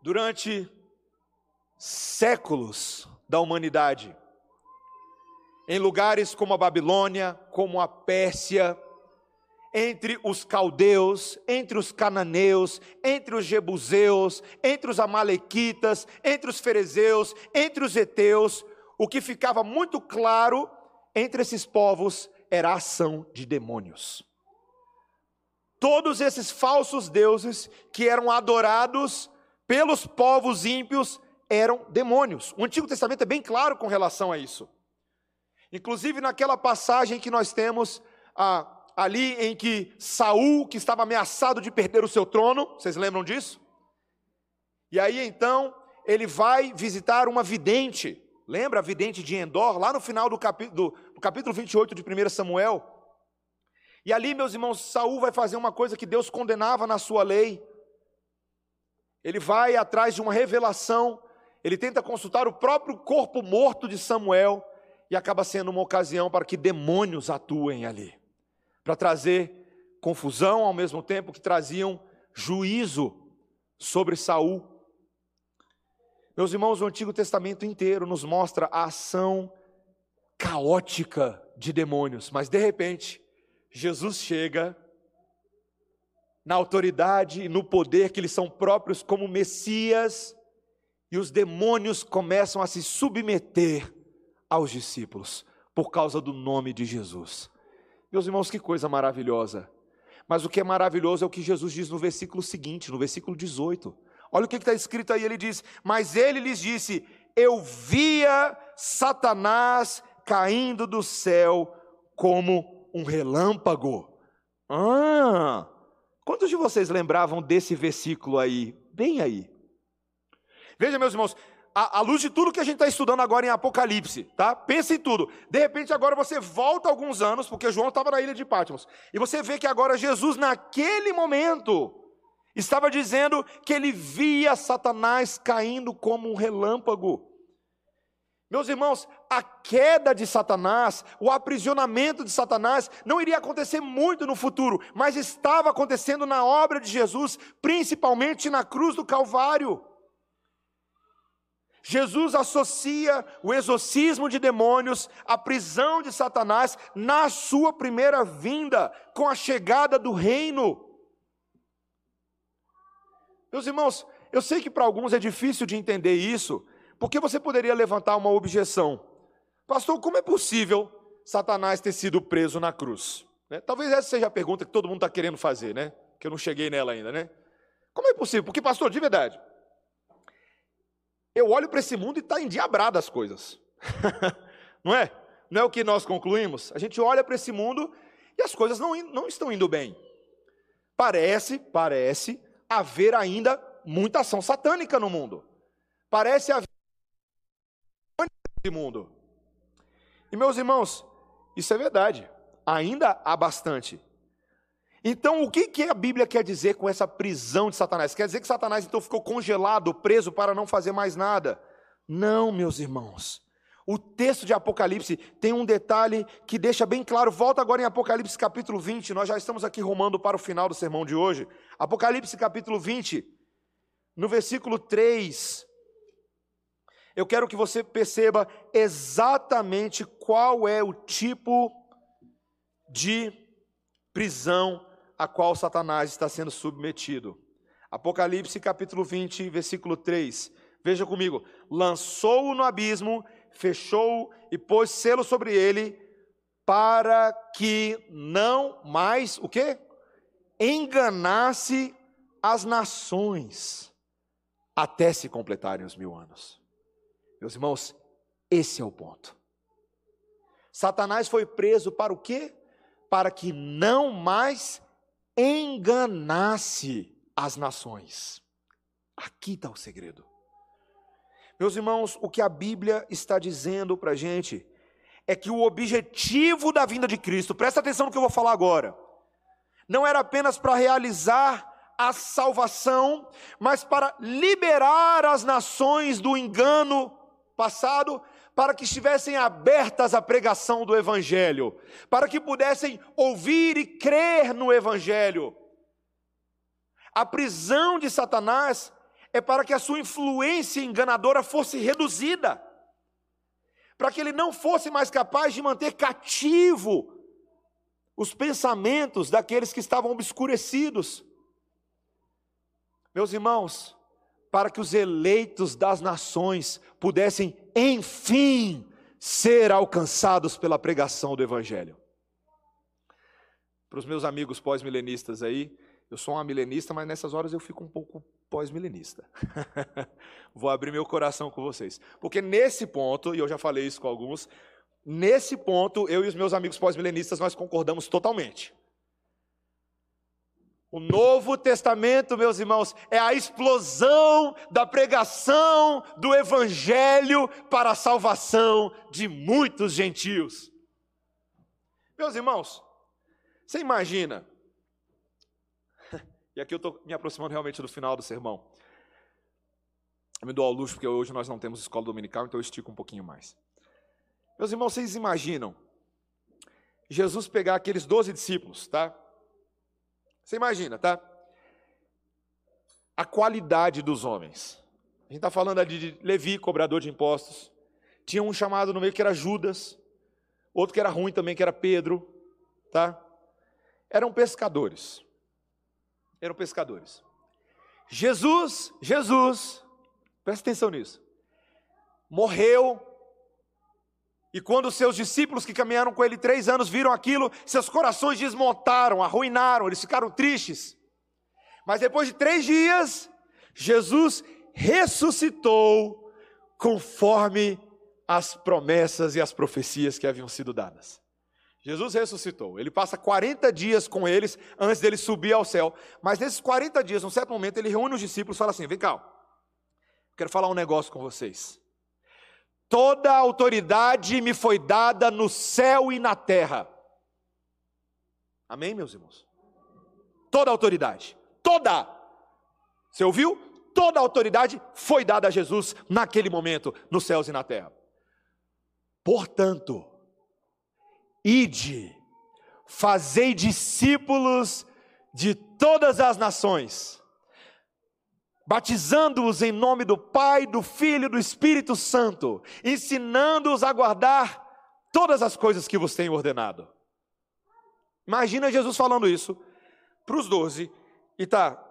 Durante séculos da humanidade, em lugares como a Babilônia, como a Pérsia, entre os caldeus, entre os cananeus, entre os jebuseus, entre os amalequitas, entre os ferezeus, entre os heteus, o que ficava muito claro entre esses povos era a ação de demônios. Todos esses falsos deuses que eram adorados pelos povos ímpios eram demônios. O Antigo Testamento é bem claro com relação a isso. Inclusive naquela passagem que nós temos ah, ali em que Saul, que estava ameaçado de perder o seu trono, vocês lembram disso? E aí então ele vai visitar uma vidente Lembra a vidente de Endor, lá no final do capítulo, do capítulo 28 de 1 Samuel? E ali, meus irmãos, Saul vai fazer uma coisa que Deus condenava na sua lei. Ele vai atrás de uma revelação, ele tenta consultar o próprio corpo morto de Samuel, e acaba sendo uma ocasião para que demônios atuem ali, para trazer confusão ao mesmo tempo que traziam juízo sobre Saul. Meus irmãos, o Antigo Testamento inteiro nos mostra a ação caótica de demônios, mas de repente, Jesus chega na autoridade e no poder que eles são próprios como Messias, e os demônios começam a se submeter aos discípulos por causa do nome de Jesus. Meus irmãos, que coisa maravilhosa. Mas o que é maravilhoso é o que Jesus diz no versículo seguinte, no versículo 18. Olha o que está escrito aí, ele diz: Mas ele lhes disse: Eu via Satanás caindo do céu como um relâmpago. Ah, quantos de vocês lembravam desse versículo aí? Bem aí. Veja, meus irmãos, à, luz de tudo que a gente está estudando agora em Apocalipse, tá? Pense em tudo. De repente, agora você volta alguns anos, porque João estava na ilha de Patmos, e você vê que agora Jesus, naquele momento, Estava dizendo que ele via Satanás caindo como um relâmpago. Meus irmãos, a queda de Satanás, o aprisionamento de Satanás, não iria acontecer muito no futuro, mas estava acontecendo na obra de Jesus, principalmente na cruz do Calvário. Jesus associa o exorcismo de demônios, a prisão de Satanás, na sua primeira vinda, com a chegada do reino. Meus irmãos, eu sei que para alguns é difícil de entender isso, porque você poderia levantar uma objeção. Pastor, como é possível Satanás ter sido preso na cruz? Né? Talvez essa seja a pergunta que todo mundo está querendo fazer, né? Que eu não cheguei nela ainda, né? Como é possível? Porque, pastor, de verdade, eu olho para esse mundo e está endiabrado as coisas. *laughs* não é? Não é o que nós concluímos? A gente olha para esse mundo e as coisas não, não estão indo bem. Parece, parece haver ainda muita ação satânica no mundo. Parece haver mundo. E meus irmãos, isso é verdade. Ainda há bastante. Então, o que, que a Bíblia quer dizer com essa prisão de Satanás? Quer dizer que Satanás então ficou congelado, preso para não fazer mais nada? Não, meus irmãos. O texto de Apocalipse tem um detalhe que deixa bem claro. Volta agora em Apocalipse capítulo 20. Nós já estamos aqui rumando para o final do sermão de hoje. Apocalipse capítulo 20, no versículo 3. Eu quero que você perceba exatamente qual é o tipo de prisão a qual Satanás está sendo submetido. Apocalipse capítulo 20, versículo 3. Veja comigo: lançou-o no abismo, fechou e pôs selo sobre ele, para que não mais o quê? Enganasse as nações até se completarem os mil anos. Meus irmãos, esse é o ponto. Satanás foi preso para o quê? Para que não mais enganasse as nações. Aqui está o segredo. Meus irmãos, o que a Bíblia está dizendo para a gente é que o objetivo da vinda de Cristo, presta atenção no que eu vou falar agora, não era apenas para realizar a salvação, mas para liberar as nações do engano passado, para que estivessem abertas à pregação do Evangelho, para que pudessem ouvir e crer no Evangelho. A prisão de Satanás é para que a sua influência enganadora fosse reduzida, para que ele não fosse mais capaz de manter cativo os pensamentos daqueles que estavam obscurecidos. Meus irmãos, para que os eleitos das nações pudessem, enfim, ser alcançados pela pregação do Evangelho. Para os meus amigos pós-milenistas aí, eu sou uma milenista, mas nessas horas eu fico um pouco pós-milenista. *laughs* Vou abrir meu coração com vocês. Porque nesse ponto, e eu já falei isso com alguns, nesse ponto, eu e os meus amigos pós-milenistas, nós concordamos totalmente. O Novo Testamento, meus irmãos, é a explosão da pregação do Evangelho para a salvação de muitos gentios. Meus irmãos, você imagina *laughs* e aqui eu estou me aproximando realmente do final do sermão. Eu me dou ao luxo, porque hoje nós não temos escola dominical, então eu estico um pouquinho mais. Meus irmãos, vocês imaginam Jesus pegar aqueles doze discípulos, tá? Você imagina, tá? A qualidade dos homens. A gente está falando ali de Levi, cobrador de impostos. Tinha um chamado no meio que era Judas, outro que era ruim também, que era Pedro, tá? Eram pescadores eram pescadores. Jesus, Jesus, presta atenção nisso, morreu, e quando seus discípulos que caminharam com ele três anos viram aquilo, seus corações desmontaram, arruinaram, eles ficaram tristes. Mas depois de três dias, Jesus ressuscitou conforme as promessas e as profecias que haviam sido dadas. Jesus ressuscitou. Ele passa 40 dias com eles antes dele subir ao céu. Mas nesses 40 dias, num certo momento, ele reúne os discípulos e fala assim: Vem cá, quero falar um negócio com vocês. Toda autoridade me foi dada no céu e na terra. Amém, meus irmãos? Toda autoridade. Toda. Você ouviu? Toda autoridade foi dada a Jesus naquele momento, nos céus e na terra. Portanto, Ide, fazei discípulos de todas as nações, batizando-os em nome do Pai, do Filho e do Espírito Santo, ensinando-os a guardar todas as coisas que vos tenho ordenado. Imagina Jesus falando isso para os doze, e tá,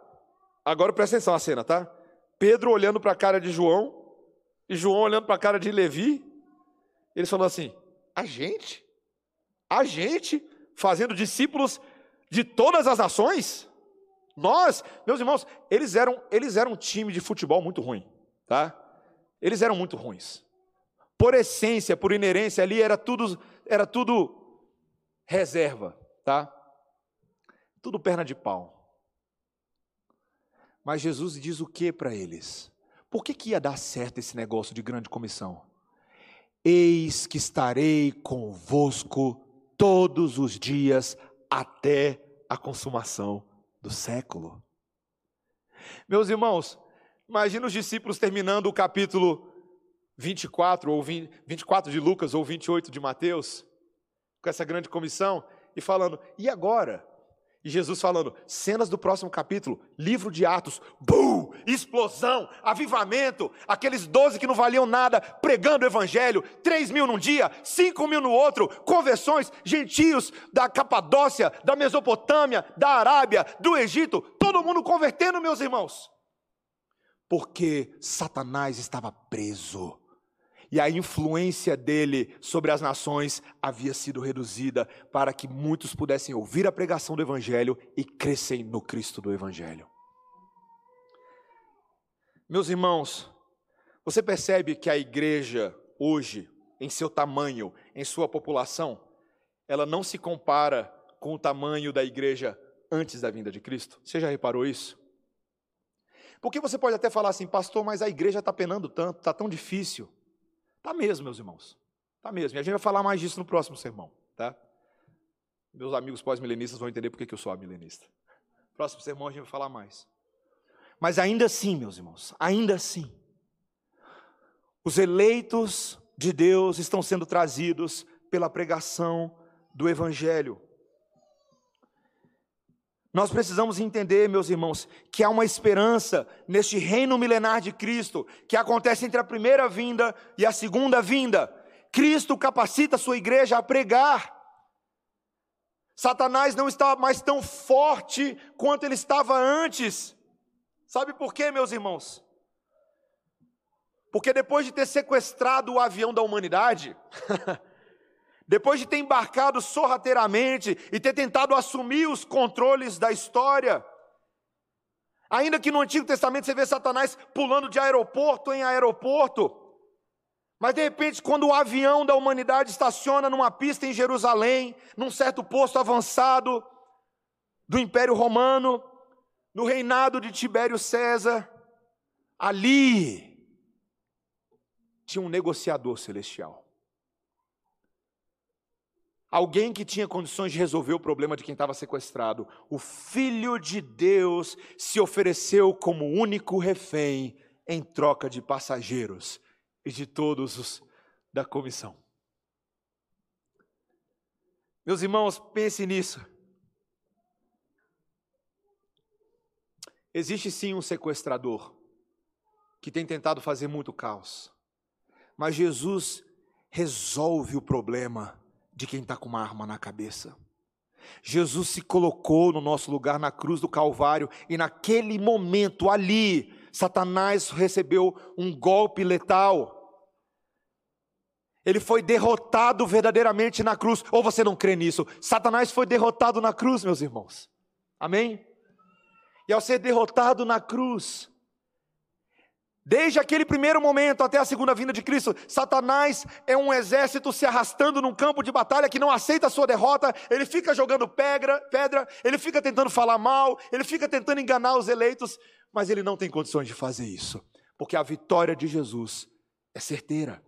agora presta atenção na cena, tá? Pedro olhando para a cara de João, e João olhando para a cara de Levi, eles falando assim: a gente? A gente fazendo discípulos de todas as nações? Nós, meus irmãos, eles eram, eles eram um time de futebol muito ruim, tá? Eles eram muito ruins. Por essência, por inerência, ali era tudo, era tudo reserva, tá? Tudo perna de pau. Mas Jesus diz o que para eles? Por que, que ia dar certo esse negócio de grande comissão? Eis que estarei convosco todos os dias até a consumação do século. Meus irmãos, imagina os discípulos terminando o capítulo 24 ou 20, 24 de Lucas ou 28 de Mateus, com essa grande comissão e falando: "E agora? E Jesus falando, cenas do próximo capítulo, livro de Atos, bum, explosão, avivamento, aqueles doze que não valiam nada, pregando o evangelho, três mil num dia, cinco mil no outro, conversões, gentios da Capadócia, da Mesopotâmia, da Arábia, do Egito, todo mundo convertendo, meus irmãos. Porque Satanás estava preso e a influência dele sobre as nações havia sido reduzida para que muitos pudessem ouvir a pregação do Evangelho e crescem no Cristo do Evangelho. Meus irmãos, você percebe que a igreja hoje, em seu tamanho, em sua população, ela não se compara com o tamanho da igreja antes da vinda de Cristo? Você já reparou isso? Porque você pode até falar assim, pastor, mas a igreja está penando tanto, está tão difícil. Tá mesmo, meus irmãos. Tá mesmo. E a gente vai falar mais disso no próximo sermão, tá? Meus amigos pós-milenistas vão entender por que eu sou milenista. Próximo sermão a gente vai falar mais. Mas ainda assim, meus irmãos, ainda assim, os eleitos de Deus estão sendo trazidos pela pregação do Evangelho. Nós precisamos entender, meus irmãos, que há uma esperança neste reino milenar de Cristo, que acontece entre a primeira vinda e a segunda vinda. Cristo capacita a sua igreja a pregar. Satanás não está mais tão forte quanto ele estava antes. Sabe por quê, meus irmãos? Porque depois de ter sequestrado o avião da humanidade, *laughs* depois de ter embarcado sorrateiramente e ter tentado assumir os controles da história, ainda que no Antigo Testamento você vê Satanás pulando de aeroporto em aeroporto, mas de repente, quando o avião da humanidade estaciona numa pista em Jerusalém, num certo posto avançado do Império Romano, no reinado de Tibério César, ali tinha um negociador celestial. Alguém que tinha condições de resolver o problema de quem estava sequestrado. O Filho de Deus se ofereceu como único refém em troca de passageiros e de todos os da comissão. Meus irmãos, pense nisso. Existe sim um sequestrador que tem tentado fazer muito caos, mas Jesus resolve o problema de quem está com uma arma na cabeça. Jesus se colocou no nosso lugar na cruz do Calvário, e naquele momento ali, Satanás recebeu um golpe letal. Ele foi derrotado verdadeiramente na cruz. Ou você não crê nisso? Satanás foi derrotado na cruz, meus irmãos. Amém? E ao ser derrotado na cruz, Desde aquele primeiro momento até a segunda vinda de Cristo, Satanás é um exército se arrastando num campo de batalha que não aceita a sua derrota, ele fica jogando pedra, pedra, ele fica tentando falar mal, ele fica tentando enganar os eleitos, mas ele não tem condições de fazer isso, porque a vitória de Jesus é certeira.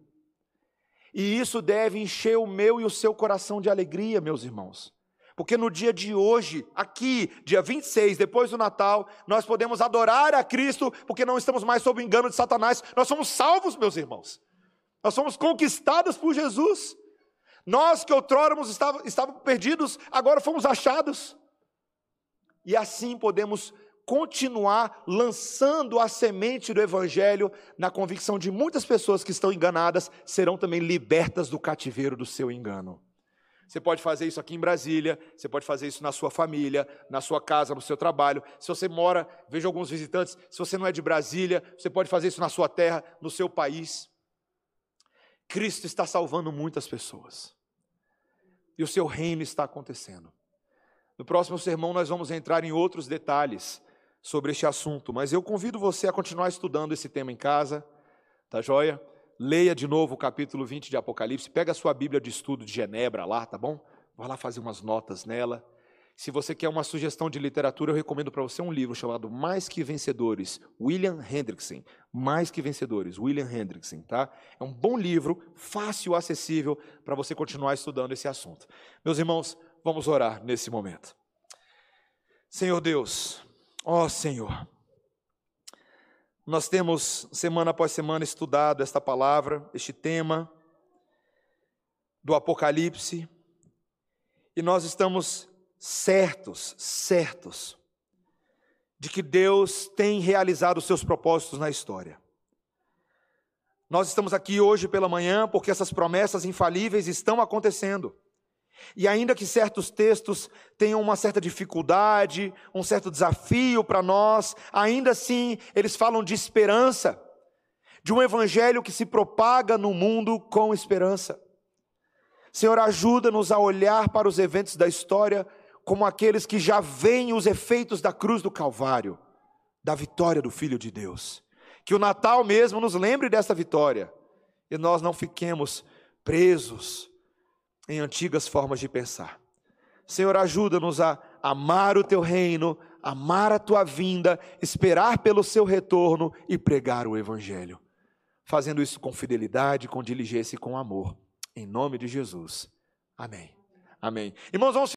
E isso deve encher o meu e o seu coração de alegria, meus irmãos. Porque no dia de hoje, aqui, dia 26, depois do Natal, nós podemos adorar a Cristo, porque não estamos mais sob o engano de Satanás. Nós somos salvos, meus irmãos. Nós somos conquistados por Jesus. Nós que outrora estávamos, estávamos perdidos, agora fomos achados. E assim podemos continuar lançando a semente do Evangelho na convicção de muitas pessoas que estão enganadas serão também libertas do cativeiro do seu engano. Você pode fazer isso aqui em Brasília, você pode fazer isso na sua família, na sua casa, no seu trabalho. Se você mora, vejo alguns visitantes, se você não é de Brasília, você pode fazer isso na sua terra, no seu país. Cristo está salvando muitas pessoas. E o seu reino está acontecendo. No próximo sermão nós vamos entrar em outros detalhes sobre este assunto, mas eu convido você a continuar estudando esse tema em casa, tá joia? Leia de novo o capítulo 20 de Apocalipse, pega a sua Bíblia de estudo de Genebra lá, tá bom? Vai lá fazer umas notas nela. Se você quer uma sugestão de literatura, eu recomendo para você um livro chamado Mais que Vencedores, William Hendrickson. Mais que Vencedores, William Hendrickson, tá? É um bom livro, fácil, acessível para você continuar estudando esse assunto. Meus irmãos, vamos orar nesse momento. Senhor Deus, ó Senhor, nós temos, semana após semana, estudado esta palavra, este tema do Apocalipse, e nós estamos certos, certos, de que Deus tem realizado os seus propósitos na história. Nós estamos aqui hoje pela manhã porque essas promessas infalíveis estão acontecendo. E ainda que certos textos tenham uma certa dificuldade, um certo desafio para nós, ainda assim eles falam de esperança, de um evangelho que se propaga no mundo com esperança. Senhor, ajuda-nos a olhar para os eventos da história como aqueles que já veem os efeitos da cruz do Calvário, da vitória do Filho de Deus. Que o Natal mesmo nos lembre dessa vitória e nós não fiquemos presos em antigas formas de pensar. Senhor, ajuda-nos a amar o teu reino, amar a tua vinda, esperar pelo seu retorno e pregar o evangelho. Fazendo isso com fidelidade, com diligência e com amor. Em nome de Jesus. Amém. Amém. Irmãos, vamos